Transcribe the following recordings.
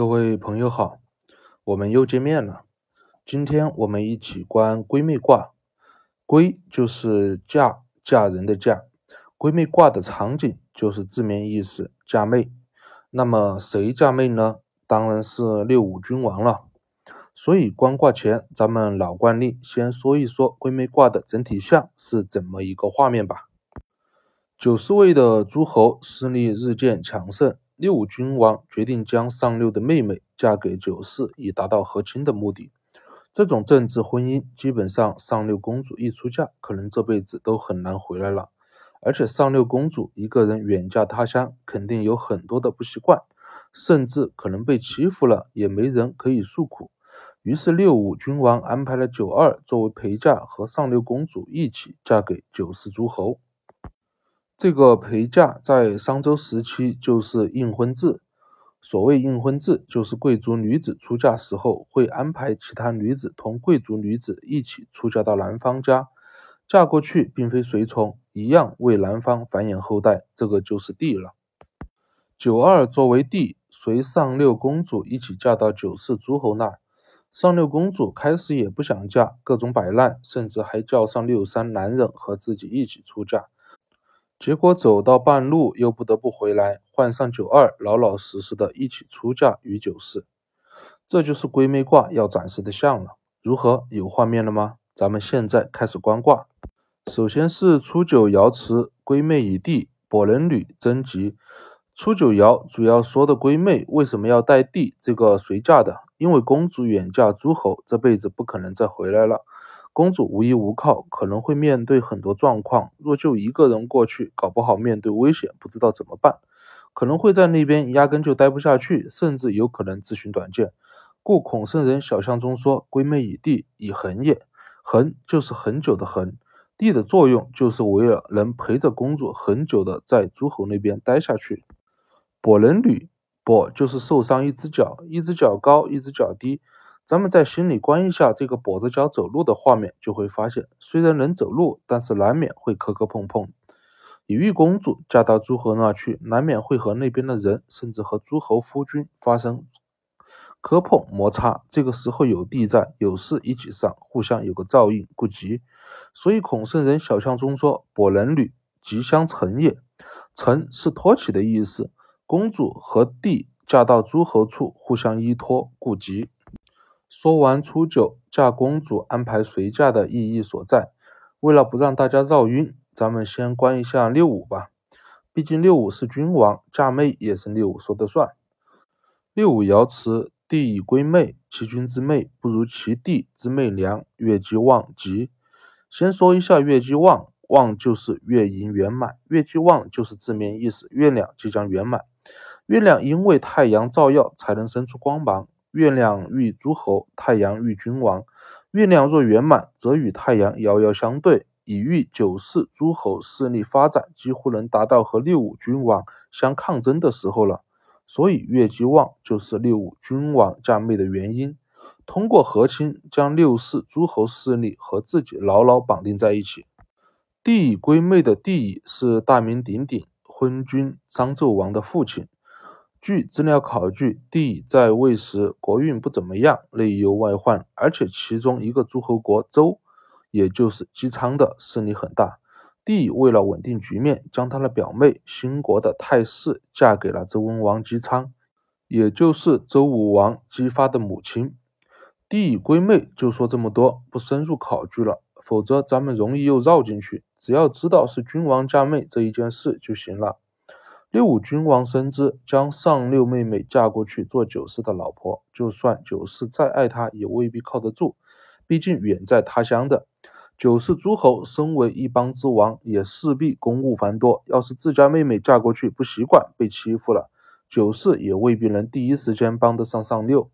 各位朋友好，我们又见面了。今天我们一起观闺蜜卦。闺就是嫁嫁人的嫁，闺蜜卦的场景就是字面意思嫁妹。那么谁嫁妹呢？当然是六五君王了。所以观卦前，咱们老惯例先说一说闺蜜卦的整体象是怎么一个画面吧。九四位的诸侯势力日渐强盛。六五君王决定将上六的妹妹嫁给九四，以达到和亲的目的。这种政治婚姻，基本上上六公主一出嫁，可能这辈子都很难回来了。而且上六公主一个人远嫁他乡，肯定有很多的不习惯，甚至可能被欺负了，也没人可以诉苦。于是六五君王安排了九二作为陪嫁，和上六公主一起嫁给九四诸侯。这个陪嫁在商周时期就是应婚制。所谓应婚制，就是贵族女子出嫁时候会安排其他女子同贵族女子一起出嫁到男方家，嫁过去并非随从，一样为男方繁衍后代。这个就是弟了。九二作为弟，随上六公主一起嫁到九世诸侯那儿。上六公主开始也不想嫁，各种摆烂，甚至还叫上六三男人和自己一起出嫁。结果走到半路，又不得不回来，换上九二，老老实实的一起出嫁与九四。这就是闺妹卦要展示的象了。如何？有画面了吗？咱们现在开始观卦。首先是初九爻辞：闺妹以弟，跛人女贞吉。初九爻主要说的闺妹为什么要带弟？这个随嫁的，因为公主远嫁诸侯，这辈子不可能再回来了。公主无依无靠，可能会面对很多状况。若就一个人过去，搞不好面对危险，不知道怎么办，可能会在那边压根就待不下去，甚至有可能自寻短见。故孔圣人小象中说：“归妹以地，以恒也。恒就是很久的恒，地的作用就是为了能陪着公主很久的在诸侯那边待下去。跛人履，跛就是受伤一只脚，一只脚高，一只脚低。”咱们在心里观一下这个跛着脚走路的画面，就会发现，虽然能走路，但是难免会磕磕碰碰。以玉公主嫁到诸侯那去，难免会和那边的人，甚至和诸侯夫君发生磕碰摩擦。这个时候有地在，有事一起上，互相有个照应，不急。所以孔圣人小象中说：“跛人女，吉相成也。成是托起的意思。公主和弟嫁到诸侯处，互相依托，故吉。”说完初九嫁公主安排随嫁的意义所在，为了不让大家绕晕，咱们先观一下六五吧。毕竟六五是君王，嫁妹也是六五说的算。六五爻辞：弟以归妹，其君之妹不如其弟之妹良。月既旺，吉。先说一下月既旺，旺就是月盈圆满，月既旺就是字面意思，月亮即将圆满。月亮因为太阳照耀，才能生出光芒。月亮遇诸侯，太阳遇君王。月亮若圆满，则与太阳遥遥相对，已遇九世诸侯势力发展，几乎能达到和六五君王相抗争的时候了。所以月既旺，就是六五君王嫁妹的原因。通过和亲，将六世诸侯势力和自己牢牢绑定在一起。帝乙归妹的帝乙是大名鼎鼎昏君商纣王的父亲。据资料考据，帝在位时国运不怎么样，内忧外患，而且其中一个诸侯国周，也就是姬昌的势力很大。帝为了稳定局面，将他的表妹新国的太氏嫁给了周文王姬昌，也就是周武王姬发的母亲。帝归妹就说这么多，不深入考据了，否则咱们容易又绕进去。只要知道是君王嫁妹这一件事就行了。六五君王深知，将上六妹妹嫁过去做九四的老婆，就算九四再爱他，也未必靠得住。毕竟远在他乡的九四诸侯，身为一邦之王，也势必公务繁多。要是自家妹妹嫁过去不习惯，被欺负了，九四也未必能第一时间帮得上上六。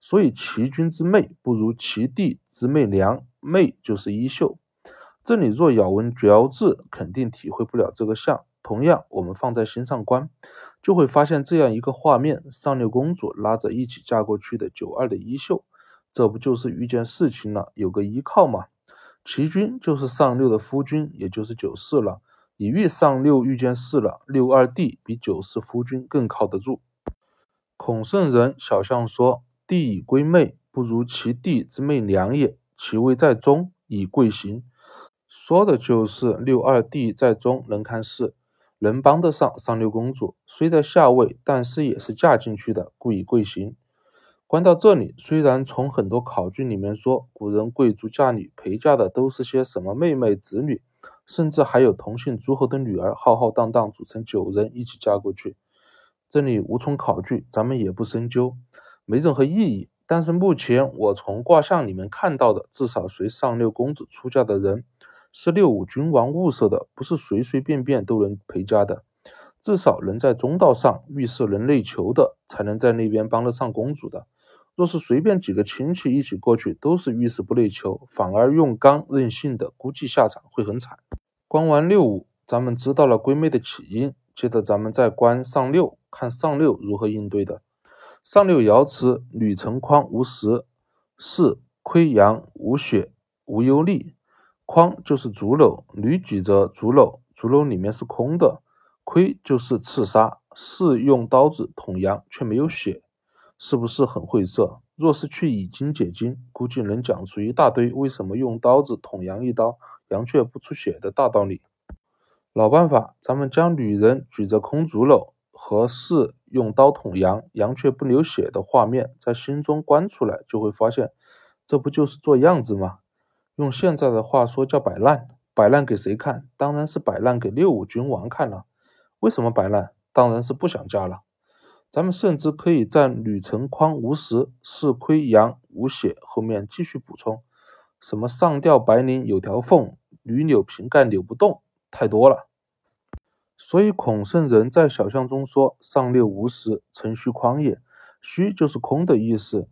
所以，其君之妹不如其弟之妹良，妹就是衣袖。这里若咬文嚼字，肯定体会不了这个象。同样，我们放在心上观，就会发现这样一个画面：上六公主拉着一起嫁过去的九二的衣袖，这不就是遇见事情了，有个依靠吗？其君就是上六的夫君，也就是九四了。你遇上六遇见事了，六二弟比九四夫君更靠得住。孔圣人小象说：“弟以归妹，不如其弟之妹良也。其位在中，以贵行。”说的就是六二弟在中能看事，能帮得上上六公主。虽在下位，但是也是嫁进去的，故以贵行。观到这里，虽然从很多考据里面说，古人贵族嫁女陪嫁的都是些什么妹妹、侄女，甚至还有同姓诸侯的女儿，浩浩荡荡组成九人一起嫁过去。这里无从考据，咱们也不深究，没任何意义。但是目前我从卦象里面看到的，至少随上六公主出嫁的人是六五君王物色的，不是随随便便都能陪嫁的。至少能在中道上遇事能内求的，才能在那边帮得上公主的。若是随便几个亲戚一起过去，都是遇事不内求，反而用刚任性的，估计下场会很惨。观完六五，咱们知道了闺妹的起因。接着咱们再观上六，看上六如何应对的。上六爻辞：履成筐无实，是亏阳无血无忧虑。筐就是竹篓，履举着竹篓，竹篓里面是空的。亏就是刺杀，是用刀子捅羊却没有血，是不是很晦涩？若是去以经解经，估计能讲出一大堆为什么用刀子捅羊一刀，羊却不出血的大道理。老办法，咱们将女人举着空竹篓和是用刀捅羊，羊却不流血的画面在心中观出来，就会发现，这不就是做样子吗？用现在的话说叫摆烂。摆烂给谁看？当然是摆烂给六五君王看了。为什么摆烂？当然是不想嫁了。咱们甚至可以在“履成筐无实，是亏阳无血”后面继续补充，什么上吊白绫有条缝，女扭瓶盖扭不动，太多了。所以孔圣人在小象中说：“上六无实，成虚筐也。虚就是空的意思。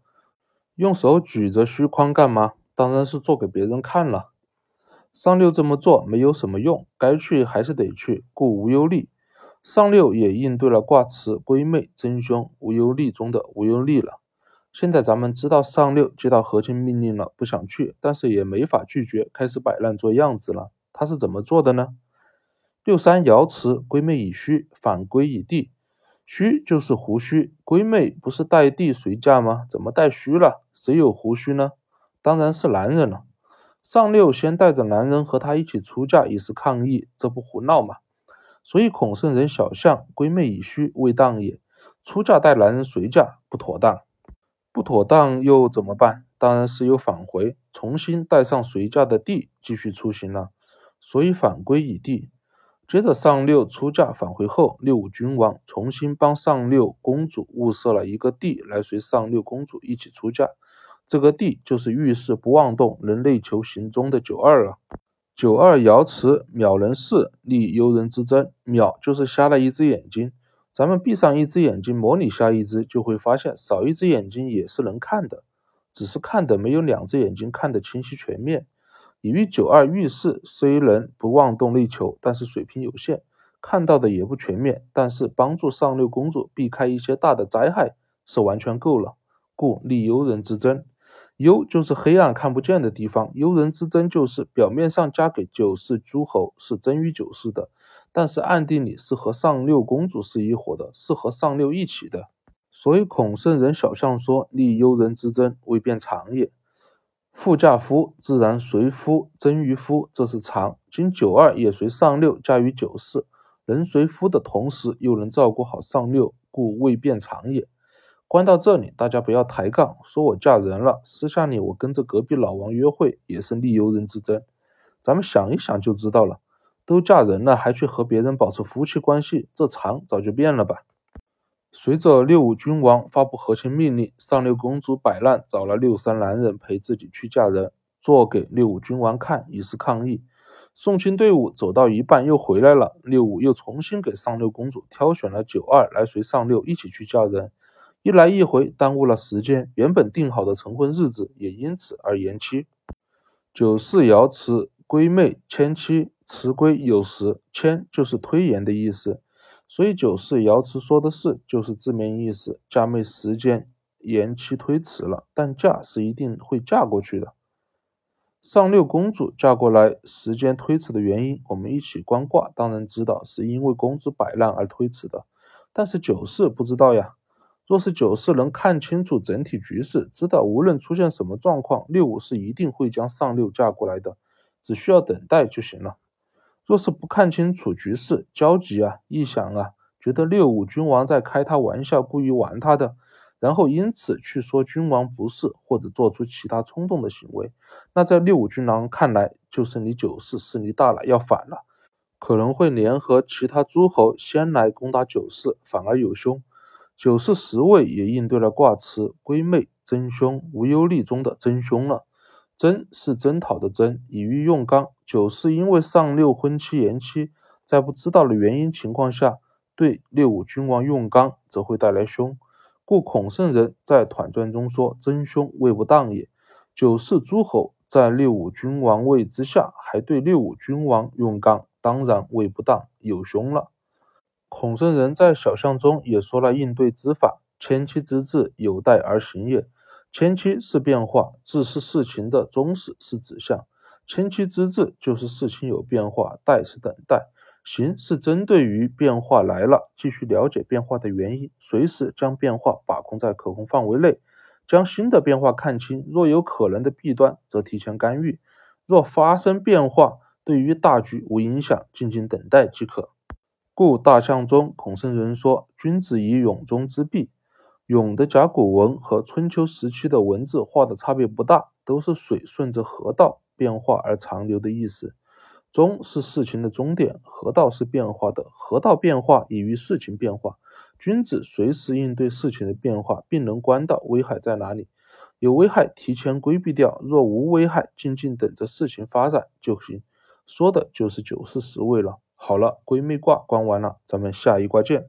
用手举着虚筐干嘛？当然是做给别人看了。上六这么做没有什么用，该去还是得去，故无忧虑。上六也应对了卦辞‘闺妹真凶无忧虑’中的无忧虑了。现在咱们知道上六接到和亲命令了，不想去，但是也没法拒绝，开始摆烂做样子了。他是怎么做的呢？”六三爻辞：闺妹以虚，反归以地。虚就是胡须，闺妹不是带地随嫁吗？怎么带虚了？谁有胡须呢？当然是男人了。上六先带着男人和他一起出嫁，以示抗议，这不胡闹吗？所以孔圣人小象：闺妹以虚，未当也。出嫁带男人随嫁，不妥当。不妥当又怎么办？当然是有返回，重新带上随嫁的地，继续出行了。所以反归以地。接着上六出嫁返回后，六五君王重新帮上六公主物色了一个地来随上六公主一起出嫁。这个地就是遇事不妄动，能内求行踪的九二了。九二爻辞：渺人视，立幽人之争。渺就是瞎了一只眼睛，咱们闭上一只眼睛，模拟瞎一只，就会发现少一只眼睛也是能看的，只是看的没有两只眼睛看得清晰全面。你于九二遇事，虽能不妄动内求，但是水平有限，看到的也不全面。但是帮助上六公主避开一些大的灾害是完全够了。故立幽人之争，幽就是黑暗看不见的地方，幽人之争就是表面上嫁给九世诸侯是真于九世的，但是暗地里是和上六公主是一伙的，是和上六一起的。所以孔圣人小象说：“立幽人之争，未变常也。”妇嫁夫，自然随夫争于夫，这是常。今九二也随上六嫁于九四，能随夫的同时，又能照顾好上六，故未变常也。关到这里，大家不要抬杠，说我嫁人了，私下里我跟着隔壁老王约会，也是利游人之争。咱们想一想就知道了，都嫁人了，还去和别人保持夫妻关系，这肠早就变了吧。随着六五君王发布和亲命令，上六公主摆烂，找了六三男人陪自己去嫁人，做给六五君王看，以示抗议。送亲队伍走到一半又回来了，六五又重新给上六公主挑选了九二来随上六一起去嫁人，一来一回耽误了时间，原本定好的成婚日子也因此而延期。九四爻辞：闺妹迁妻，辞归有时，迁就是推延的意思。所以九四爻辞说的是，就是字面意思，嫁妹时间延期推迟了，但嫁是一定会嫁过去的。上六公主嫁过来时间推迟的原因，我们一起观卦，当然知道是因为公主摆烂而推迟的。但是九四不知道呀，若是九四能看清楚整体局势，知道无论出现什么状况，六五是一定会将上六嫁过来的，只需要等待就行了。若是不看清楚局势，焦急啊，一想啊，觉得六五君王在开他玩笑，故意玩他的，然后因此去说君王不是，或者做出其他冲动的行为，那在六五君王看来，就是你九四势力大了，要反了，可能会联合其他诸侯先来攻打九四，反而有凶。九四十位也应对了卦辞“归妹真凶”无忧利中的真凶了。真是征讨的征，以喻用刚。九是因为上六婚期延期，在不知道的原因情况下，对六五君王用刚，则会带来凶。故孔圣人在《团传》中说：“真凶未不当也。”九四诸侯在六五君王位之下，还对六五君王用刚，当然未不当，有凶了。孔圣人在小象中也说了应对之法：迁期之志，有待而行也。迁期是变化，志是事情的终始，是指向。迁期之志就是事情有变化，待是等待，行是针对于变化来了，继续了解变化的原因，随时将变化把控在可控范围内，将新的变化看清，若有可能的弊端，则提前干预；若发生变化，对于大局无影响，静静等待即可。故大象中，孔圣人说：“君子以永中之弊。”永的甲骨文和春秋时期的文字画的差别不大，都是水顺着河道变化而长流的意思。中是事情的终点，河道是变化的，河道变化以于事情变化。君子随时应对事情的变化，并能观到危害在哪里，有危害提前规避掉，若无危害，静静等着事情发展就行。说的就是九四十位了。好了，闺蜜卦关完了，咱们下一卦见。